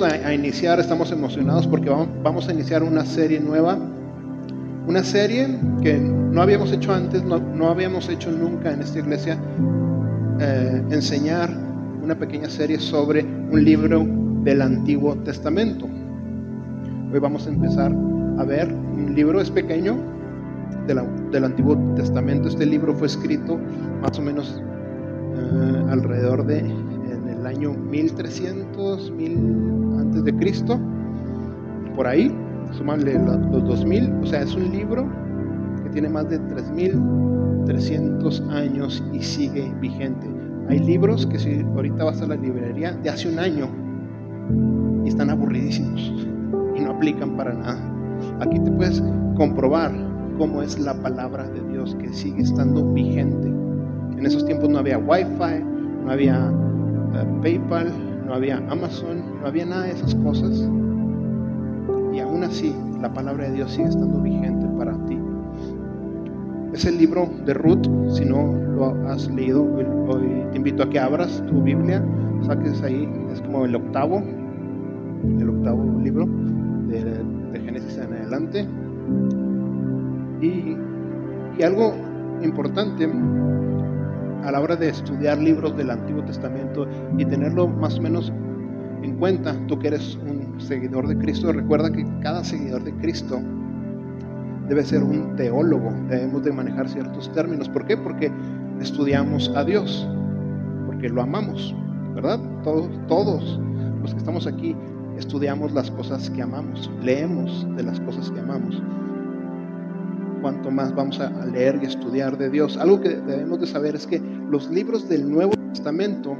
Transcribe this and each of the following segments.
vamos a, iniciar, estamos emocionados porque vamos, a iniciar una serie nueva, una serie que no habíamos hecho antes, no, habíamos hecho nunca en esta iglesia, eh, enseñar una pequeña serie sobre un libro del Antiguo Testamento. Hoy vamos a empezar a ver un libro, es pequeño, del Antiguo Testamento. Este libro fue escrito más o menos eh, alrededor de en el año 1300, 1000 de Cristo, por ahí, sumanle los 2000, o sea, es un libro que tiene más de 3300 años y sigue vigente. Hay libros que si ahorita vas a la librería de hace un año y están aburridísimos y no aplican para nada. Aquí te puedes comprobar cómo es la palabra de Dios que sigue estando vigente. En esos tiempos no había Wi-Fi, no había eh, PayPal, no había Amazon, no había nada de esas cosas. Y aún así, la palabra de Dios sigue estando vigente para ti. Es el libro de Ruth, si no lo has leído, hoy te invito a que abras tu Biblia, saques ahí, es como el octavo, el octavo libro de, de Génesis en adelante. Y, algo importante a la hora de estudiar libros del Antiguo Testamento y tenerlo más o menos en cuenta, tú que eres un seguidor de Cristo, recuerda que cada seguidor de Cristo debe ser un teólogo, debemos de manejar ciertos términos. ¿Por qué? Porque estudiamos a Dios, porque lo amamos, ¿verdad? Todos, todos los que estamos aquí estudiamos las cosas que amamos, leemos de las cosas que amamos cuanto más vamos a leer y estudiar de Dios. Algo que debemos de saber es que los libros del Nuevo Testamento,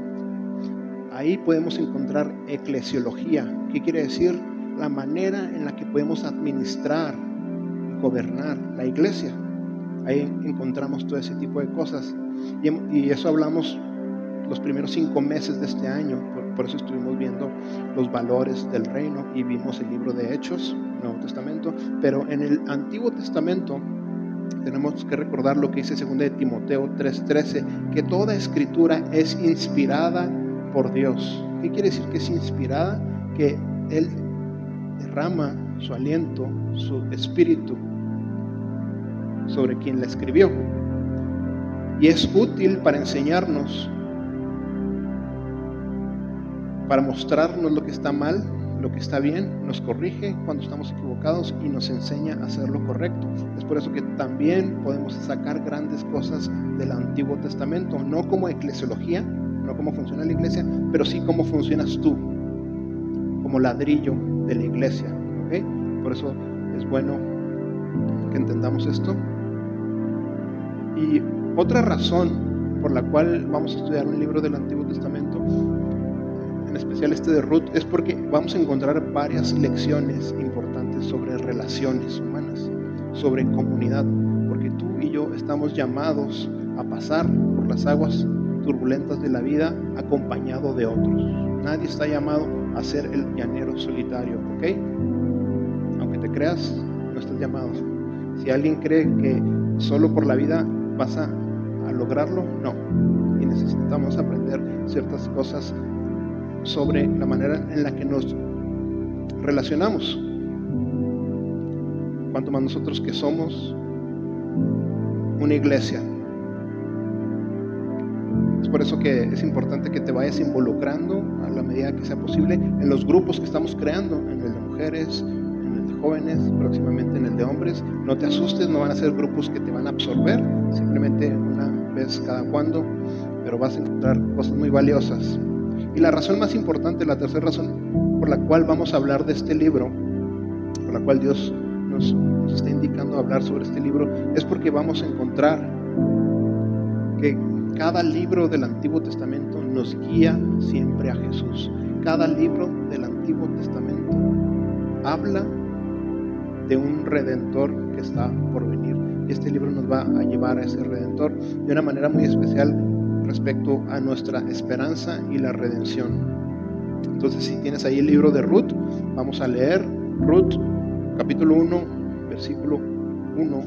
ahí podemos encontrar eclesiología. ¿Qué quiere decir? La manera en la que podemos administrar y gobernar la iglesia. Ahí encontramos todo ese tipo de cosas. Y, eso hablamos los primeros cinco meses de este año. por eso estuvimos viendo los valores del reino y vimos el libro de Hechos Nuevo Testamento, pero en el Antiguo Testamento tenemos que recordar lo que dice 2 de Timoteo 3:13, que toda escritura es inspirada por Dios. ¿Qué quiere decir que es inspirada? Que Él derrama su aliento, su espíritu sobre quien la escribió. Y es útil para enseñarnos, para mostrarnos lo que está mal lo que está bien, nos corrige cuando estamos equivocados y nos enseña a hacer lo correcto. Es por eso que también podemos sacar grandes cosas del Antiguo Testamento, no como eclesiología, no como funciona la iglesia, pero sí cómo funcionas tú, como ladrillo de la iglesia. Por eso es bueno que entendamos esto. Y otra razón por la cual vamos a estudiar un libro del Antiguo Testamento especial este de Ruth, es porque vamos a encontrar varias lecciones importantes sobre relaciones humanas, sobre comunidad, porque tú y yo estamos llamados a pasar por las aguas turbulentas de la vida acompañado de otros. Nadie está llamado a ser el llanero solitario, ¿ok? Aunque te creas, no estás llamado. Si alguien cree que solo por la vida vas a lograrlo, no. Y necesitamos aprender ciertas cosas sobre la manera en la que nos relacionamos. Cuanto más nosotros que somos una iglesia. Es por eso que es importante que te vayas involucrando a la medida que sea posible en los grupos que estamos creando, en el de mujeres, en el de jóvenes, próximamente en el de hombres. No te asustes, no van a ser grupos que te van a absorber, simplemente una vez cada cuando, pero vas a encontrar cosas muy valiosas. Y la razón más importante, la tercera razón por la cual vamos a hablar de este libro, por la cual Dios nos, está indicando hablar sobre este libro, es porque vamos a encontrar que cada libro del Antiguo Testamento nos guía siempre a Jesús. Cada libro del Antiguo Testamento habla de un redentor que está por venir. Este libro nos va a llevar a ese redentor de una manera muy especial respecto a nuestra esperanza y la redención. Entonces, si tienes ahí el libro de Ruth, vamos a leer Ruth, capítulo 1, versículo 1,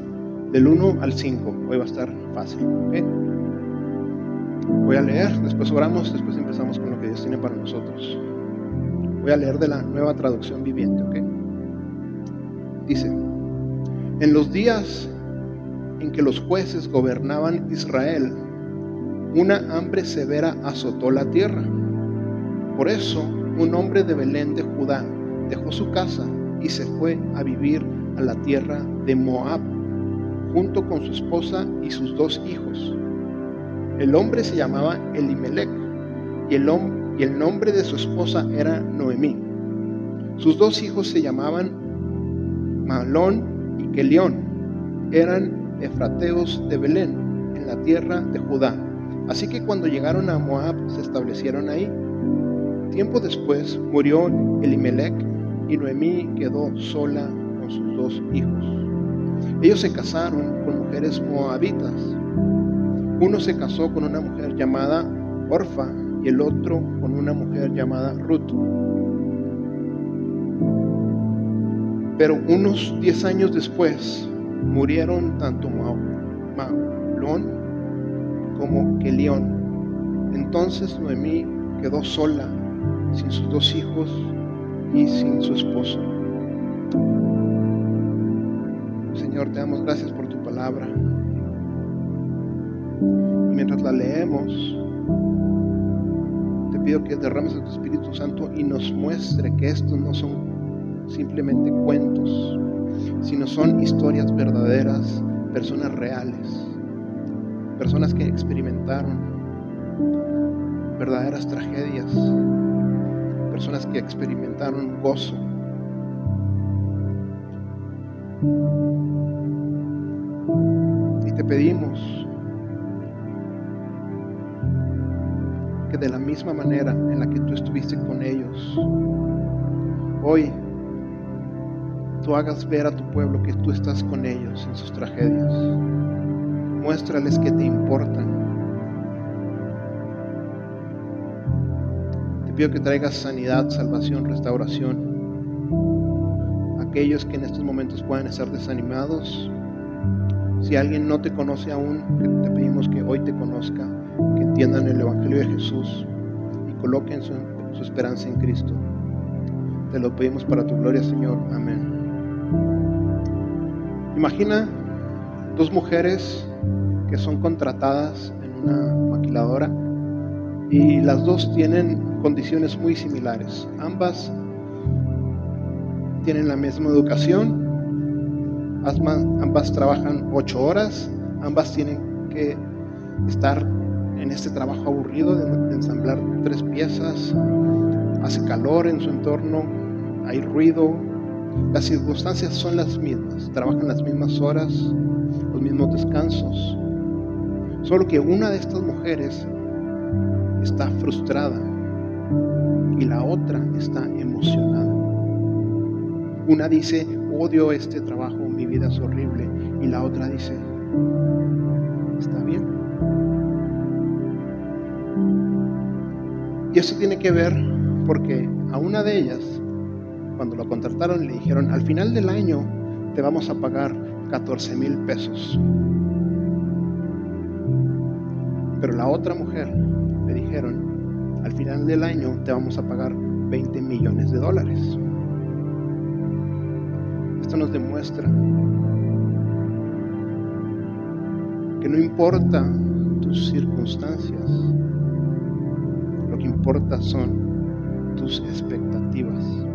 del 1 al 5. Hoy va a estar fácil. Voy a leer, después oramos, después empezamos con lo que Dios tiene para nosotros. Voy a leer de la nueva traducción viviente, ¿ok? Dice, en los días en que los jueces gobernaban Israel, una hambre severa azotó la tierra. Por eso, un hombre de Belén de Judá dejó su casa y se fue a vivir a la tierra de Moab, junto con su esposa y sus dos hijos. El hombre se llamaba Elimelech y el, y el nombre de su esposa era Noemí. Sus dos hijos se llamaban Malón y Kelión. Eran efrateos de Belén, en la tierra de Judá. Así que cuando llegaron a Moab se establecieron ahí. Tiempo después murió Elimelech y Noemí quedó sola con sus dos hijos. Ellos se casaron con mujeres moabitas. Uno se casó con una mujer llamada Orfa y el otro con una mujer llamada Ruth. Pero unos diez años después murieron tanto Mahlón como Kelión. Entonces Noemí quedó sola, sin sus dos hijos y sin su esposo. Señor, te damos gracias por tu palabra. Y mientras la leemos, te pido que derrames a tu Espíritu Santo y nos muestre que estos no son simplemente cuentos, sino son historias verdaderas, personas reales, personas que experimentaron verdaderas tragedias, personas que experimentaron gozo. Y te pedimos que de la misma manera en la que tú estuviste con ellos, hoy tú hagas ver a tu pueblo que tú estás con ellos en sus tragedias. Muéstrales que te importan. Te pido que traigas sanidad, salvación, restauración. Aquellos que en estos momentos puedan estar desanimados. Si alguien no te conoce aún, te pedimos que hoy te conozca, que entiendan el Evangelio de Jesús y coloquen su, su esperanza en Cristo. Te lo pedimos para tu gloria, Señor. Amén. Imagina dos mujeres que son contratadas en una maquiladora y las dos tienen condiciones muy similares. Ambas tienen la misma educación, ambas trabajan ocho horas, ambas tienen que estar en este trabajo aburrido de ensamblar tres piezas, hace calor en su entorno, hay ruido, las circunstancias son las mismas, trabajan las mismas horas, los mismos descansos. Solo que una de estas mujeres está frustrada y la otra está emocionada. Una dice, odio este trabajo, mi vida es horrible. Y la otra dice, está bien. Y eso tiene que ver porque a una de ellas cuando lo contrataron le dijeron, al final del año te vamos a pagar 14 mil pesos. Pero la otra mujer le dijeron, al final del año te vamos a pagar 20 millones de dólares. Esto nos demuestra que no importa tus circunstancias, lo que importa son tus expectativas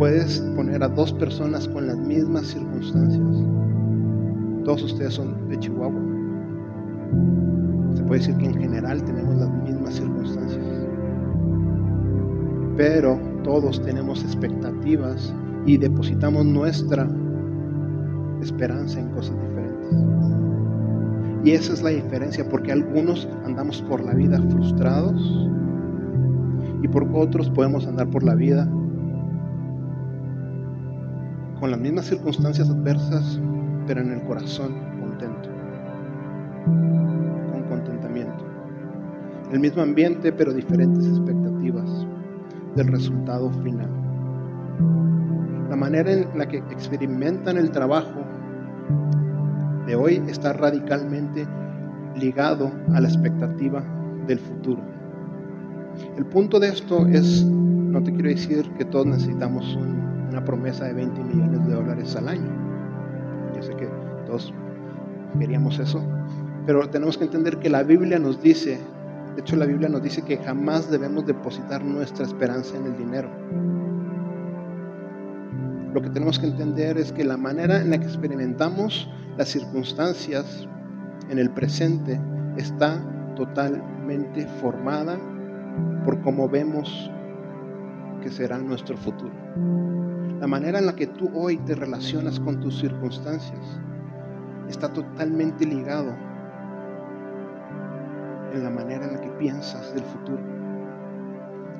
puedes poner a dos personas con las mismas circunstancias. Todos ustedes son de Chihuahua. Se puede decir que en general tenemos las mismas circunstancias. Pero todos tenemos expectativas y depositamos nuestra esperanza en cosas diferentes. Y esa es la diferencia, porque algunos andamos por la vida frustrados y por otros podemos andar por la vida con las mismas circunstancias adversas, pero en el corazón con contentamiento. El mismo ambiente, pero diferentes expectativas del resultado final. La manera en la que experimentan el trabajo de hoy está radicalmente ligado a la expectativa del futuro. El punto de esto es, no te quiero decir que todos necesitamos una promesa de 20 millones de dólares al año. Yo sé que todos queríamos eso, pero tenemos que entender que la Biblia nos dice, de hecho la Biblia nos dice que jamás debemos depositar nuestra esperanza en el dinero. Lo que tenemos que entender es que la manera en la que experimentamos las circunstancias en el presente está totalmente formada por cómo vemos que será nuestro futuro. La manera en la que tú hoy te relacionas con tus circunstancias está totalmente ligado en la manera en la que piensas del futuro.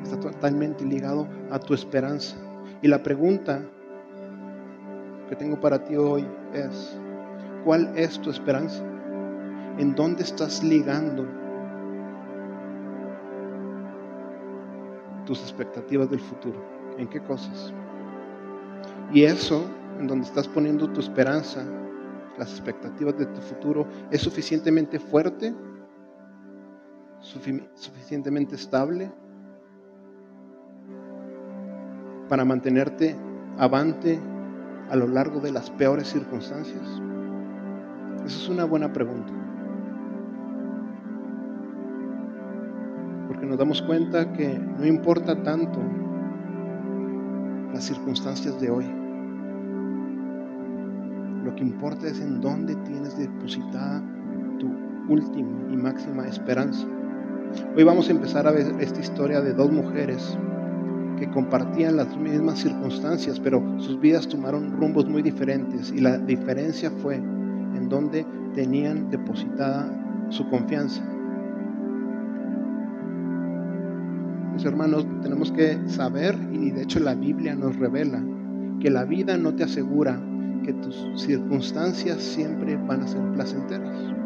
Está totalmente ligado a tu esperanza. Y la pregunta que tengo para ti hoy es, ¿cuál es tu esperanza? ¿En dónde estás ligando tus expectativas del futuro? ¿En qué cosas? Y eso, en donde estás poniendo tu esperanza, las expectativas de tu futuro, es suficientemente fuerte, suficientemente estable para mantenerte avante a lo largo de las peores circunstancias? Esa es una buena pregunta. Porque nos damos cuenta que no importa tanto las circunstancias de hoy. Lo que importa es en dónde tienes depositada tu última y máxima esperanza. Hoy vamos a empezar a ver esta historia de dos mujeres que compartían las mismas circunstancias, pero sus vidas tomaron rumbos muy diferentes y la diferencia fue en dónde tenían depositada su confianza. Mis hermanos, tenemos que saber, y de hecho la Biblia nos revela, que la vida no te asegura que tus circunstancias siempre van a ser placenteras.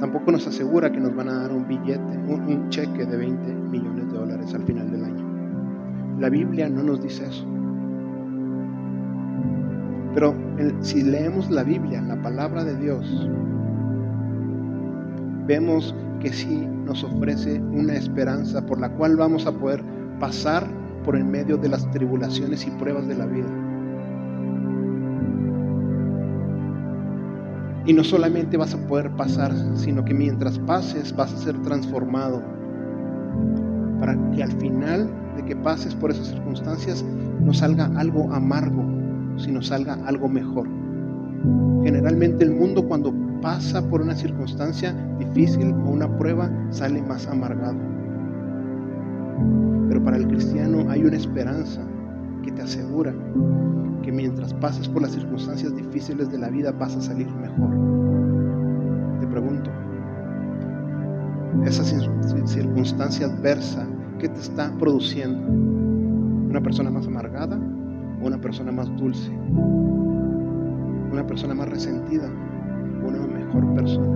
Tampoco nos asegura que nos van a dar un billete, un, cheque de 20 millones de dólares al final del año. La Biblia no nos dice eso. Pero si leemos la Biblia, la palabra de Dios, vemos que sí nos ofrece una esperanza por la cual vamos a poder pasar por el medio de las tribulaciones y pruebas de la vida. Y no solamente vas a poder pasar, sino que mientras pases vas a ser transformado. Para que al final de que pases por esas circunstancias no salga algo amargo, sino salga algo mejor. Generalmente el mundo cuando pasa por una circunstancia difícil o una prueba sale más amargado. Pero para el cristiano hay una esperanza que te asegura que mientras pases por las circunstancias difíciles de la vida vas a salir mejor. Te pregunto, esa circunstancia adversa, ¿qué te está produciendo? ¿Una persona más amargada o una persona más dulce? ¿Una persona más resentida o una mejor persona?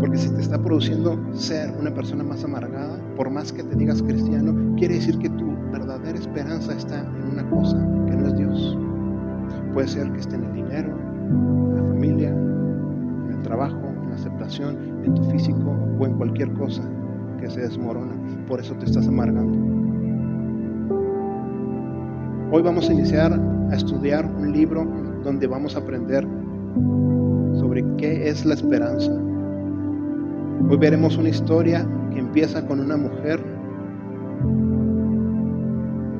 Porque si te está produciendo ser una persona más amargada, por más que te digas cristiano, quiere decir que tu verdadera esperanza está en una cosa que no es Dios. Puede ser que esté en el dinero, en la familia, en el trabajo, en la aceptación, en tu físico o en cualquier cosa que se desmorona. Por eso te estás amargando. Hoy vamos a iniciar a estudiar un libro donde vamos a aprender sobre qué es la esperanza. Hoy veremos una historia que empieza con una mujer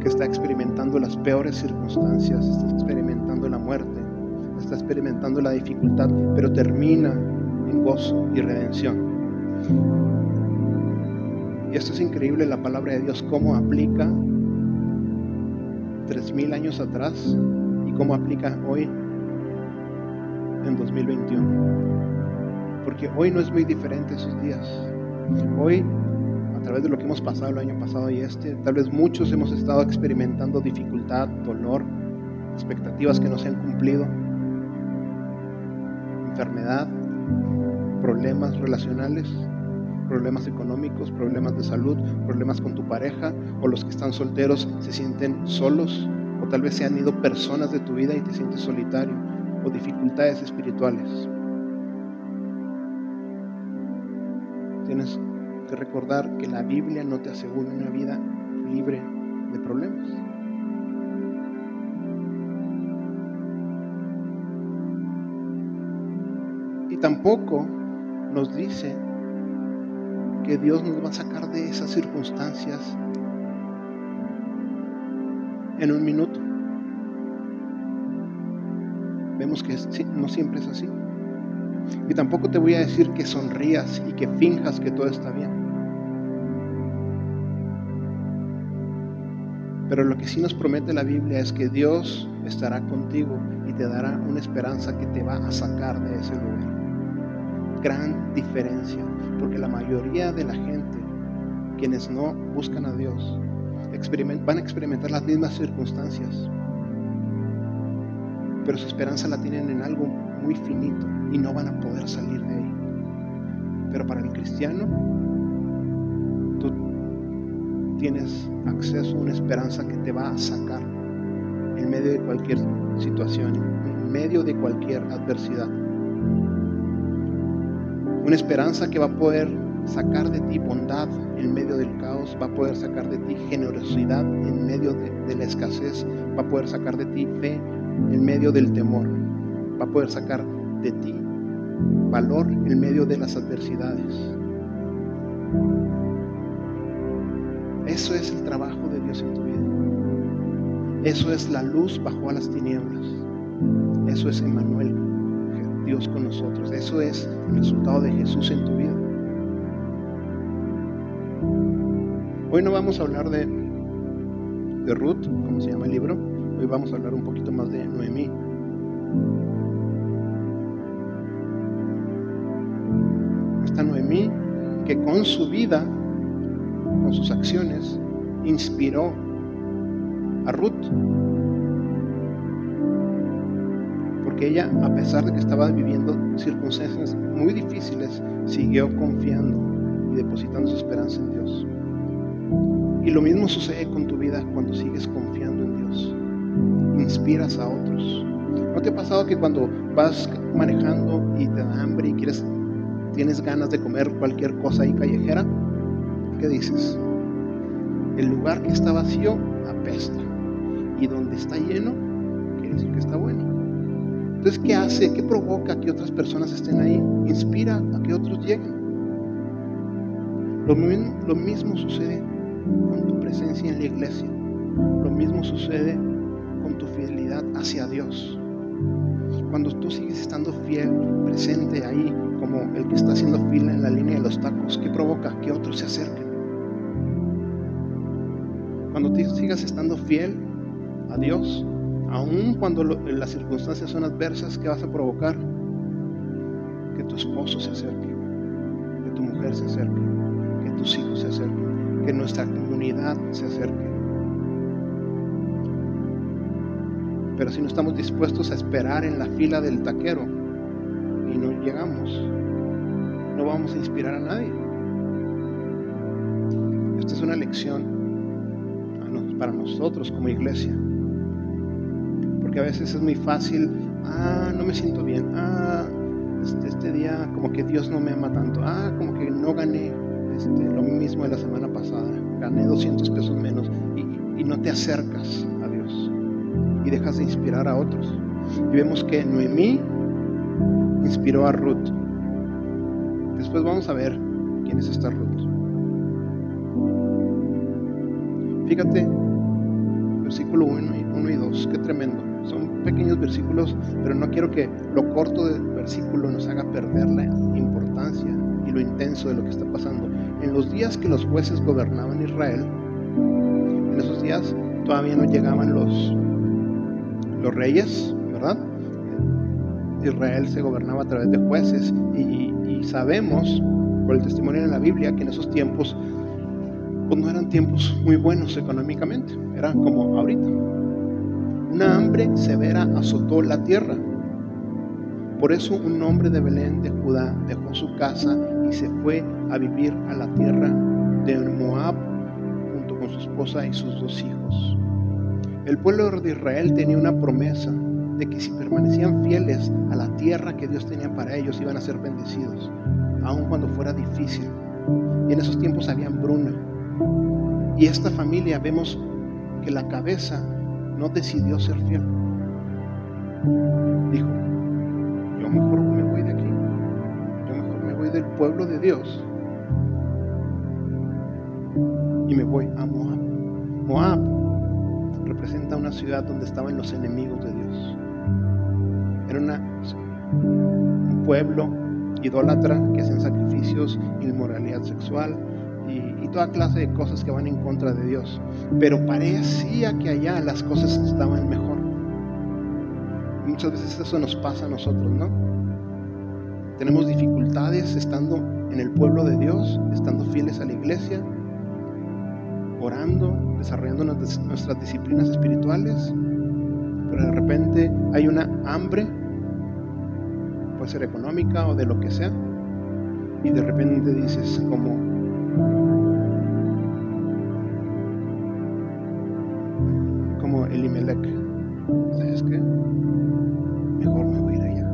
que está experimentando las peores circunstancias, está experimentando la muerte, está experimentando la dificultad, pero termina en gozo y redención. Y esto es increíble, la palabra de Dios, cómo aplica tres mil años atrás y cómo aplica hoy en 2021 porque hoy no es muy diferente esos días. Hoy, a través de lo que hemos pasado el año pasado y este, tal vez muchos hemos estado experimentando dificultad, dolor, expectativas que no se han cumplido, enfermedad, problemas relacionales, problemas económicos, problemas de salud, problemas con tu pareja, o los que están solteros se sienten solos, o tal vez se han ido personas de tu vida y te sientes solitario, o dificultades espirituales. tienes recordar que la Biblia no te asegura una vida libre de problemas. Y tampoco nos dice que Dios nos va a sacar de esas circunstancias en un minuto. Vemos que no siempre es así. Y tampoco te voy a decir que sonrías y que finjas que todo está bien. Pero lo que sí nos promete la Biblia es que Dios estará contigo y te dará una esperanza que te va a sacar de ese lugar. Gran diferencia, porque la mayoría de la gente, quienes no buscan a Dios, van a experimentar las mismas circunstancias, pero su esperanza la tienen en algo muy finito y no van a poder salir de ahí. Pero para el cristiano, tienes acceso a una esperanza que te va a sacar en medio de cualquier situación, en medio de cualquier adversidad. Una esperanza que va a poder sacar de ti bondad en medio del caos, va a poder sacar de ti generosidad en medio de, la escasez, va a poder sacar de ti fe en medio del temor, va a poder sacar de ti valor en medio de las adversidades. Eso es el trabajo de Dios en tu vida. Eso es la luz bajo a las tinieblas. Eso es Emmanuel, Dios con nosotros. Eso es el resultado de Jesús en tu vida. Hoy no vamos a hablar de, de Ruth, como se llama el libro. Hoy vamos a hablar un poquito más de Noemí. Esta Noemí que con su vida, sus acciones, inspiró a Ruth. Porque ella, a pesar de que estaba viviendo circunstancias muy difíciles, siguió confiando y depositando su esperanza en Dios. Y lo mismo sucede con tu vida cuando sigues confiando en Dios. Inspiras a otros. ¿No te ha pasado que cuando vas manejando y te da hambre y quieres, tienes ganas de comer cualquier cosa ahí callejera? ¿Qué dices? El lugar que está vacío apesta. Y donde está lleno, quiere decir que está bueno. Entonces, ¿qué hace? ¿Qué provoca que otras personas estén ahí? Inspira a que otros lleguen. Lo mismo, sucede con tu presencia en la iglesia. Lo mismo sucede con tu fidelidad hacia Dios. Cuando tú sigues estando fiel, presente ahí, como el que está haciendo fila en la línea de los tacos, ¿qué provoca? Que otros se acerquen. Cuando tú sigas estando fiel a Dios, aun cuando las circunstancias son adversas, ¿qué vas a provocar? Que tu esposo se acerque, que tu mujer se acerque, que tus hijos se acerquen, que nuestra comunidad se acerque. Pero si no estamos dispuestos a esperar en la fila del taquero y no llegamos, no vamos a inspirar a nadie. Esta es una lección para nosotros como iglesia. Porque a veces es muy fácil, ah, no me siento bien, ah, este, este día como que Dios no me ama tanto, ah, como que no gané este, lo mismo de la semana pasada, gané 200 pesos menos y, y no te acercas a Dios y dejas de inspirar a otros. Y vemos que Noemí inspiró a Ruth. Después vamos a ver quién es esta Ruth. Fíjate, qué tremendo. Son pequeños versículos, pero no quiero que lo corto del versículo nos haga perder la importancia y lo intenso de lo que está pasando. En los días que los jueces gobernaban Israel, en esos días todavía no llegaban los, los reyes, ¿verdad? Israel se gobernaba a través de jueces y, y sabemos por el testimonio en la Biblia que en esos tiempos pues no eran tiempos muy buenos económicamente, eran como ahorita. Una hambre severa azotó la tierra. Por eso un hombre de Belén de Judá dejó su casa y se fue a vivir a la tierra de Moab junto con su esposa y sus dos hijos. El pueblo de Israel tenía una promesa de que si permanecían fieles a la tierra que Dios tenía para ellos iban a ser bendecidos, aun cuando fuera difícil Y en esos tiempos había hambruna. Y esta familia vemos que la cabeza no decidió ser fiel. Dijo, yo mejor me voy de aquí. Yo mejor me voy del pueblo de Dios. Y me voy a Moab. Moab representa una ciudad donde estaban los enemigos de Dios. Era una, un pueblo idólatra que hacen sacrificios, inmoralidad sexual y, toda clase de cosas que van en contra de Dios. Pero parecía que allá las cosas estaban mejor. Muchas veces eso nos pasa a nosotros, ¿no? Tenemos dificultades estando en el pueblo de Dios, estando fieles a la iglesia, orando, desarrollando nuestras disciplinas espirituales, pero de repente hay una hambre, puede ser económica o de lo que sea, y de repente dices como, como Elimelech, ¿sabes qué? Mejor me voy a ir allá,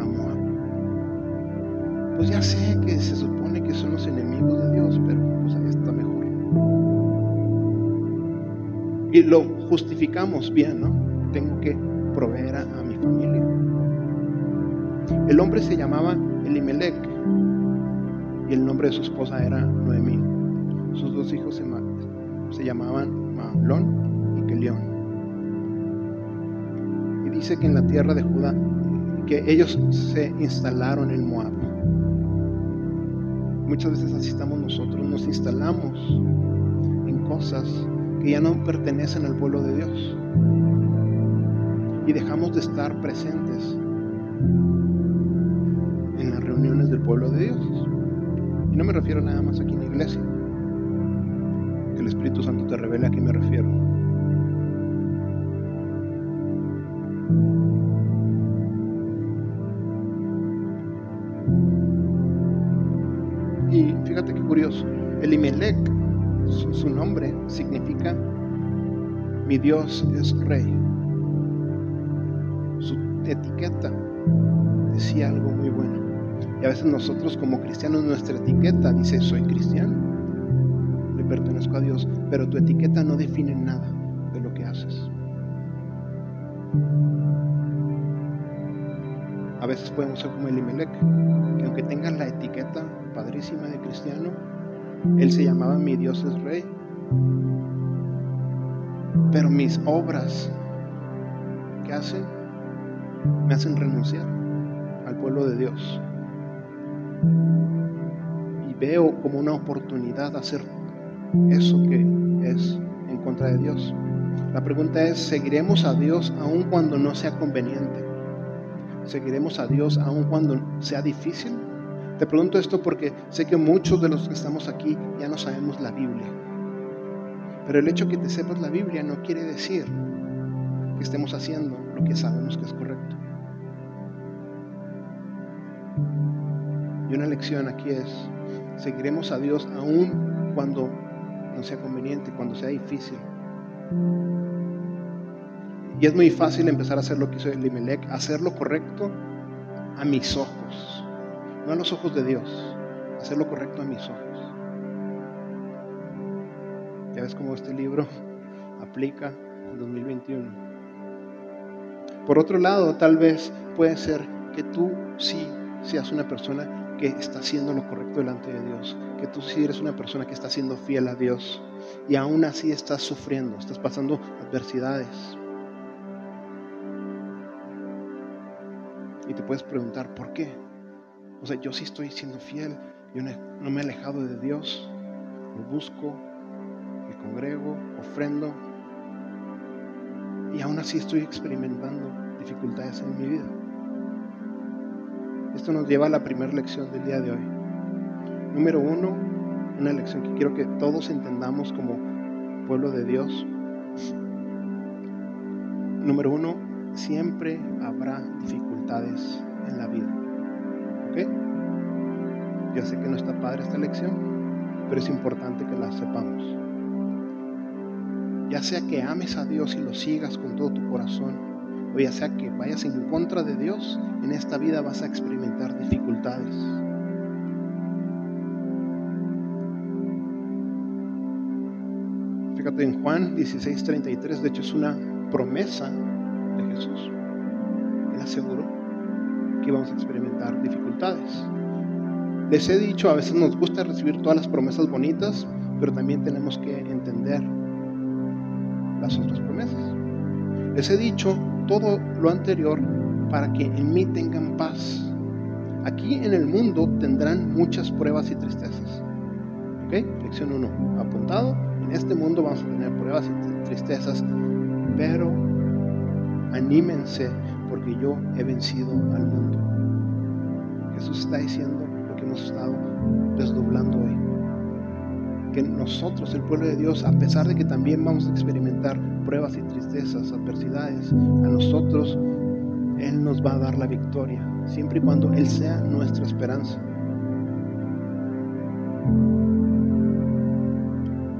a. Pues ya sé que se supone que son los enemigos de Dios, pero pues ahí está mejor. Y lo justificamos bien, ¿no? Tengo que proveer a, a mi familia. El hombre se llamaba Elimelech y el nombre de su esposa era Noemí. Sus dos hijos se, se llamaban Mahlón y Kelión. Y dice que en la tierra de Judá, que ellos se instalaron en Moab. Muchas veces así estamos nosotros, nos instalamos en cosas que ya no pertenecen al pueblo de Dios. Y dejamos de estar presentes en las reuniones del pueblo de Dios. No me refiero nada más aquí en la iglesia. Que el Espíritu Santo te revele a qué me refiero. Y fíjate qué curioso. Elimelech, su, su nombre significa mi Dios es rey. A veces nosotros como cristianos nuestra etiqueta dice soy cristiano, le pertenezco a Dios, pero tu etiqueta no define nada de lo que haces. A veces podemos ser como Elimelech, que aunque tenga la etiqueta padrísima de cristiano, él se llamaba mi Dios es rey, pero mis obras que hacen me hacen renunciar al pueblo de Dios. Y veo como una oportunidad hacer eso que es en contra de Dios. La pregunta es, ¿seguiremos a Dios aun cuando no sea conveniente? ¿Seguiremos a Dios aun cuando sea difícil? Te pregunto esto porque sé que muchos de los que estamos aquí ya no sabemos la Biblia. Pero el hecho que te sepas la Biblia no quiere decir que estemos haciendo lo que sabemos que es correcto. Y una lección aquí es, seguiremos a Dios aún cuando no sea conveniente, cuando sea difícil. Y es muy fácil empezar a hacer lo que hizo Elimelech, hacer lo correcto a mis ojos, no a los ojos de Dios, hacer lo correcto a mis ojos. Ya ves cómo este libro aplica en 2021. Por otro lado, tal vez puede ser que tú sí seas una persona que está haciendo lo correcto delante de Dios, que tú sí eres una persona que está siendo fiel a Dios y aún así estás sufriendo, estás pasando adversidades. Y te puedes preguntar, ¿por qué? O sea, yo sí estoy siendo fiel, yo no me he alejado de Dios, lo busco, me congrego, ofrendo, y aún así estoy experimentando dificultades en mi vida. Esto nos lleva a la primera lección del día de hoy. Número uno, una lección que quiero que todos entendamos como pueblo de Dios. Número uno, siempre habrá dificultades en la vida. ¿Ok? Yo sé que no está padre esta lección, pero es importante que la sepamos. Ya sea que ames a Dios y lo sigas con todo tu corazón, o ya sea que vayas en contra de Dios, en esta vida vas a experimentar dificultades. Fíjate en Juan 16:33, de hecho es una promesa de Jesús. Él aseguró que vamos a experimentar dificultades. Les he dicho, a veces nos gusta recibir todas las promesas bonitas, pero también tenemos que entender las otras promesas. Les he dicho todo lo anterior para que en mí tengan paz. Aquí en el mundo tendrán muchas pruebas y tristezas. ¿Ok? Lección 1. Apuntado. En este mundo vamos a tener pruebas y tristezas, pero anímense porque yo he vencido al mundo. Jesús está diciendo lo que hemos estado desdoblando hoy. Que nosotros, el pueblo de Dios, a pesar de que también vamos a experimentar pruebas y tristezas, adversidades, a nosotros Él nos va a dar la victoria, siempre y cuando Él sea nuestra esperanza.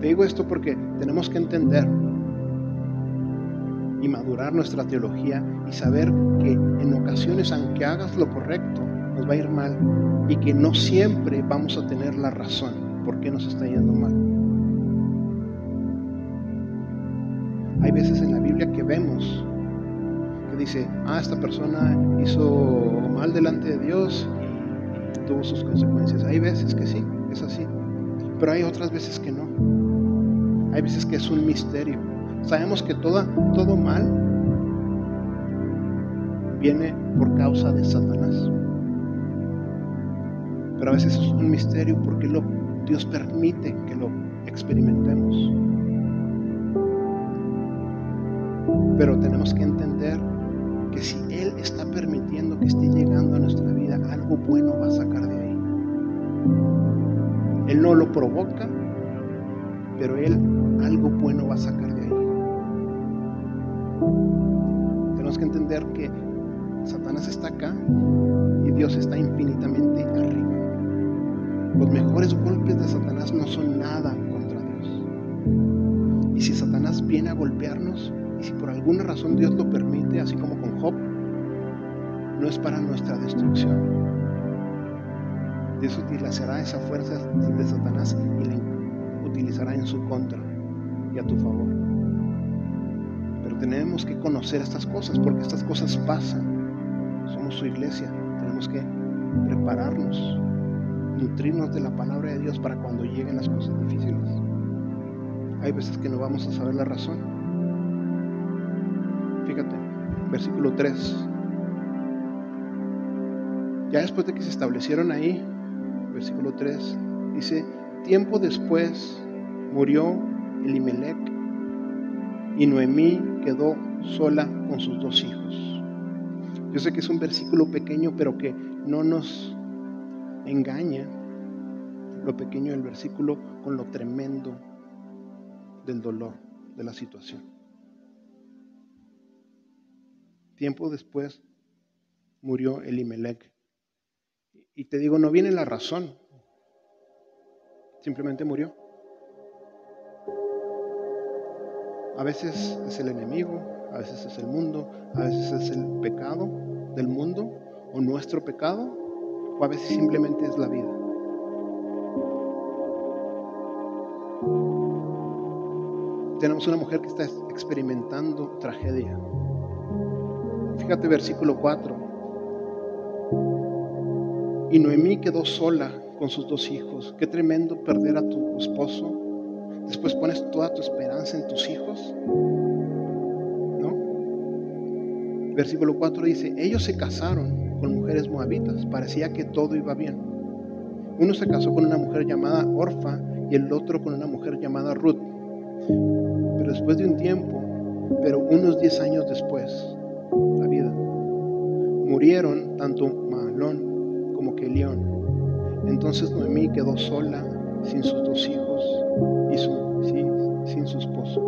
Te digo esto porque tenemos que entender y madurar nuestra teología y saber que en ocasiones, aunque hagas lo correcto, nos va a ir mal y que no siempre vamos a tener la razón por qué nos está yendo mal. Hay veces en la Biblia que vemos que dice, ah, esta persona hizo mal delante de Dios y tuvo sus consecuencias. Hay veces que sí, es así, pero hay otras veces que no. Hay veces que es un misterio. Sabemos que toda, todo mal viene por causa de Satanás. Pero a veces es un misterio porque lo, Dios permite que lo experimentemos. Pero tenemos que entender que si Él está permitiendo que esté llegando a nuestra vida, algo bueno va a sacar de ahí. Él no lo provoca, pero Él algo bueno va a sacar de ahí. Tenemos que entender que Satanás está acá y Dios está infinitamente arriba. Los mejores golpes de Satanás no son nada contra Dios. Y si Satanás viene a golpearnos, y si por alguna razón Dios lo permite, así como con Job, no es para nuestra destrucción. Dios utilizará esa fuerza de Satanás y la utilizará en su contra y a tu favor. Pero tenemos que conocer estas cosas porque estas cosas pasan. Somos su iglesia. Tenemos que prepararnos, nutrirnos de la palabra de Dios para cuando lleguen las cosas difíciles. Hay veces que no vamos a saber la razón. Fíjate, versículo 3. Ya después de que se establecieron ahí, versículo 3, dice, tiempo después murió Elimelech y Noemí quedó sola con sus dos hijos. Yo sé que es un versículo pequeño, pero que no nos engaña lo pequeño del versículo con lo tremendo del dolor de la situación. Tiempo después murió Elimelech. Y te digo, no viene la razón, simplemente murió. A veces es el enemigo, a veces es el mundo, a veces es el pecado del mundo o nuestro pecado, o a veces simplemente es la vida. Tenemos una mujer que está experimentando tragedia. Fíjate versículo 4. Y Noemí quedó sola con sus dos hijos. Qué tremendo perder a tu esposo después pones toda tu esperanza en tus hijos. ¿No? Versículo 4 dice, ellos se casaron con mujeres moabitas, parecía que todo iba bien. Uno se casó con una mujer llamada Orfa y el otro con una mujer llamada Ruth. Pero después de un tiempo, pero unos 10 años después, la vida, murieron tanto Malón como Kelión. Entonces Noemí quedó sola, sin sus dos hijos y sin, su esposo.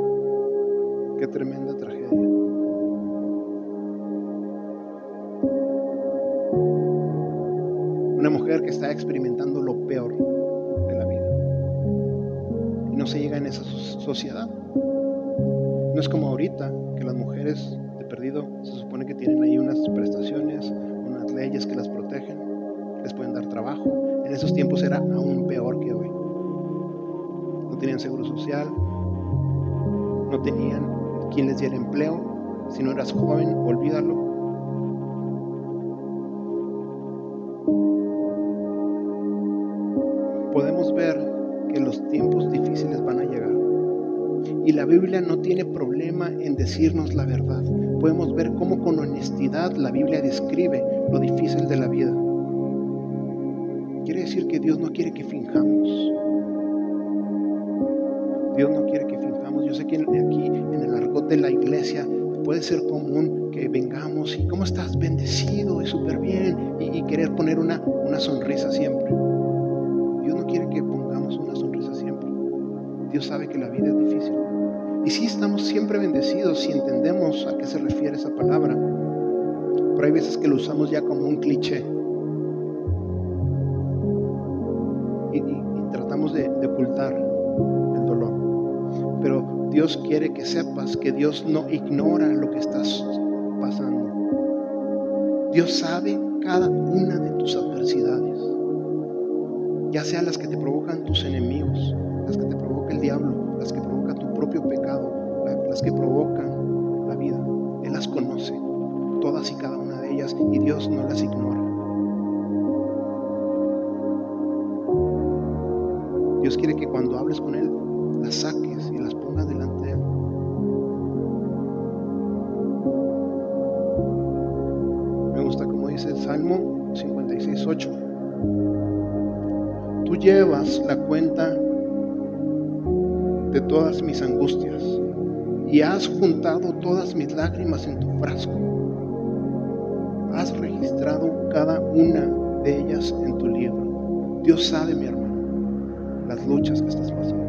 Qué tremenda tragedia. Mujer que está experimentando lo peor de la vida. Y no se llega en esa sociedad. No es como ahorita que las mujeres de perdido se supone que tienen ahí unas prestaciones, unas leyes que las protegen, les pueden dar trabajo. En esos tiempos era aún peor que hoy tenían seguro social, no tenían quien les diera empleo. Si no eras joven, olvídalo. Y la Biblia no tiene problema en decirnos la verdad. Podemos ver cómo con honestidad la Biblia describe lo difícil de la vida. Quiere decir que Dios no quiere que finjamos. Dios no quiere que finjamos. Yo sé que aquí en el argot de la iglesia puede ser común que vengamos y cómo estás bendecido y súper bien y, querer poner una, una sonrisa siempre. Dios no quiere que pongamos una sonrisa siempre. Dios sabe que la vida es difícil. Y sí estamos siempre bendecidos si entendemos a qué se refiere esa palabra. Pero hay veces que lo usamos ya como un cliché. de, ocultar el dolor. Pero Dios quiere que sepas que Dios no ignora lo que estás pasando. Dios sabe cada una de tus adversidades, ya sean las que te provocan tus enemigos, las que te provoca el diablo, las que provoca tu propio pecado, las que provocan la vida. Él las conoce, todas y cada una de ellas, y Dios no las ignora. Dios quiere que cuando hables con Él, las saques y las pongas delante de Él. Me gusta como dice el Salmo 56.8. Tú llevas la cuenta de todas mis angustias y has juntado todas mis lágrimas en tu frasco. Has registrado cada una de ellas en tu libro. Dios sabe, mi hermano las luchas que estás pasando.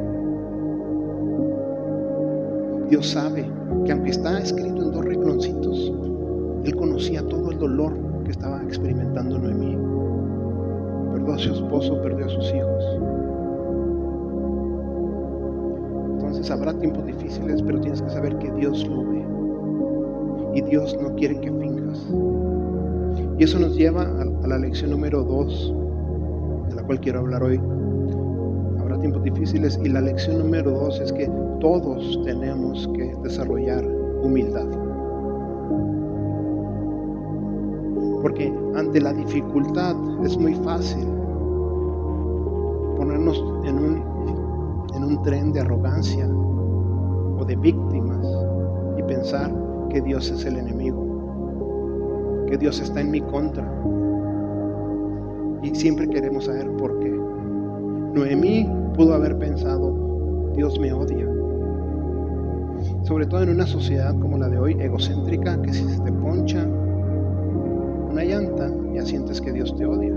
Dios sabe que aunque está escrito en dos recloncitos, Él conocía todo el dolor que estaba experimentando Noemí. Perdió a su esposo, perdió a sus hijos. Habrá tiempos difíciles, pero tienes que saber que Dios lo ve. Y Dios no quiere que finjas. Y eso nos lleva a, la lección número dos, de la cual quiero hablar hoy tiempos difíciles y la lección número dos es que todos tenemos que desarrollar humildad. Porque ante la dificultad es muy fácil ponernos en un, en un tren de arrogancia o de víctimas y pensar que Dios es el enemigo, que Dios está en mi contra. Y siempre queremos saber por qué. Noemí pudo haber pensado, Dios me odia. Sobre todo en una sociedad como la de hoy, egocéntrica, que si se te poncha una llanta, ya sientes que Dios te odia.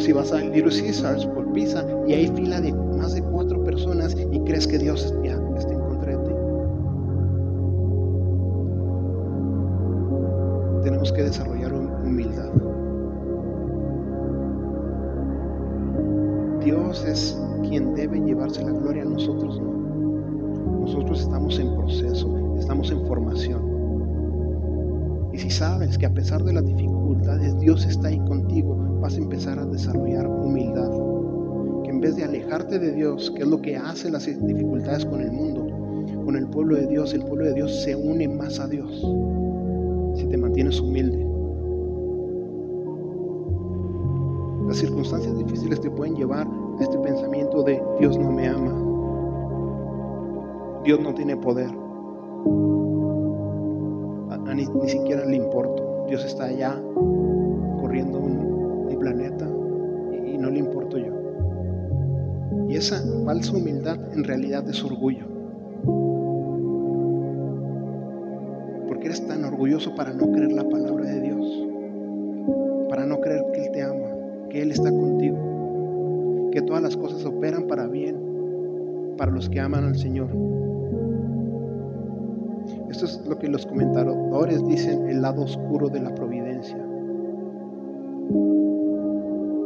Si vas a Little Caesars por pizza y hay fila de más de cuatro personas y crees que Dios ya está en contra de ti. Tenemos que desarrollar humildad. Dios es quien debe llevarse la gloria, nosotros no. Nosotros estamos en proceso, estamos en formación. Y si sabes que a pesar de las dificultades Dios está ahí contigo, vas a empezar a desarrollar humildad. Que en vez de alejarte de Dios, que es lo que hace las dificultades con el mundo, con el pueblo de Dios, el pueblo de Dios se une más a Dios. Si te mantienes humilde. Las circunstancias difíciles te pueden llevar a este pensamiento de Dios no me ama. Dios no tiene poder. ni, siquiera le importo. Dios está allá corriendo esa falsa humildad en realidad es orgullo. Porque eres tan orgulloso para no creer la palabra de Dios, para no creer que Él te ama que Él está contigo, que todas las cosas operan para bien para los que aman al Señor. Esto es lo que los comentadores dicen, el lado oscuro de la providencia.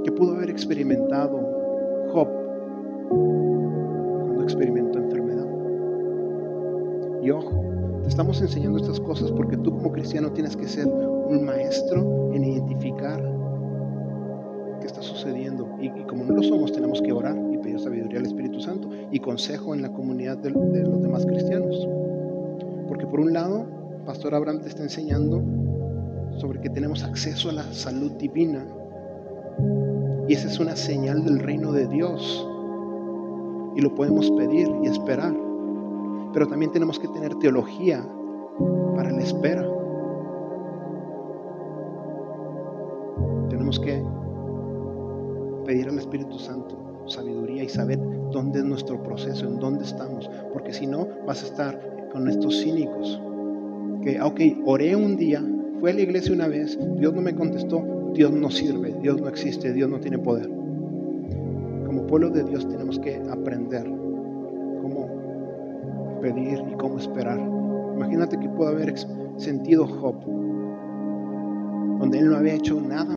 Que pudo haber experimentado cuando experimentó enfermedad. Y ojo, te estamos enseñando estas cosas porque tú como cristiano tienes que ser un maestro en identificar está sucediendo. Y, como no lo somos, tenemos que orar y pedir sabiduría al Espíritu Santo y consejo en la comunidad de los demás cristianos. Porque por un lado, Pastor Abraham te está enseñando sobre que tenemos acceso a la salud divina. Y esa es una señal del reino de Dios. Y lo podemos pedir y esperar. Pero también tenemos que tener teología para la espera. Tenemos que pedir al Espíritu Santo sabiduría y saber dónde es nuestro proceso, en dónde estamos. Porque si no, vas a estar con estos cínicos. Que, ah, ok, oré un día, fue a la iglesia una vez, Dios no me contestó, Dios no sirve, Dios no existe, Dios no tiene poder. Pueblo de Dios tenemos que aprender cómo pedir y cómo esperar. Imagínate que pudo haber sentido Job, donde él no había hecho nada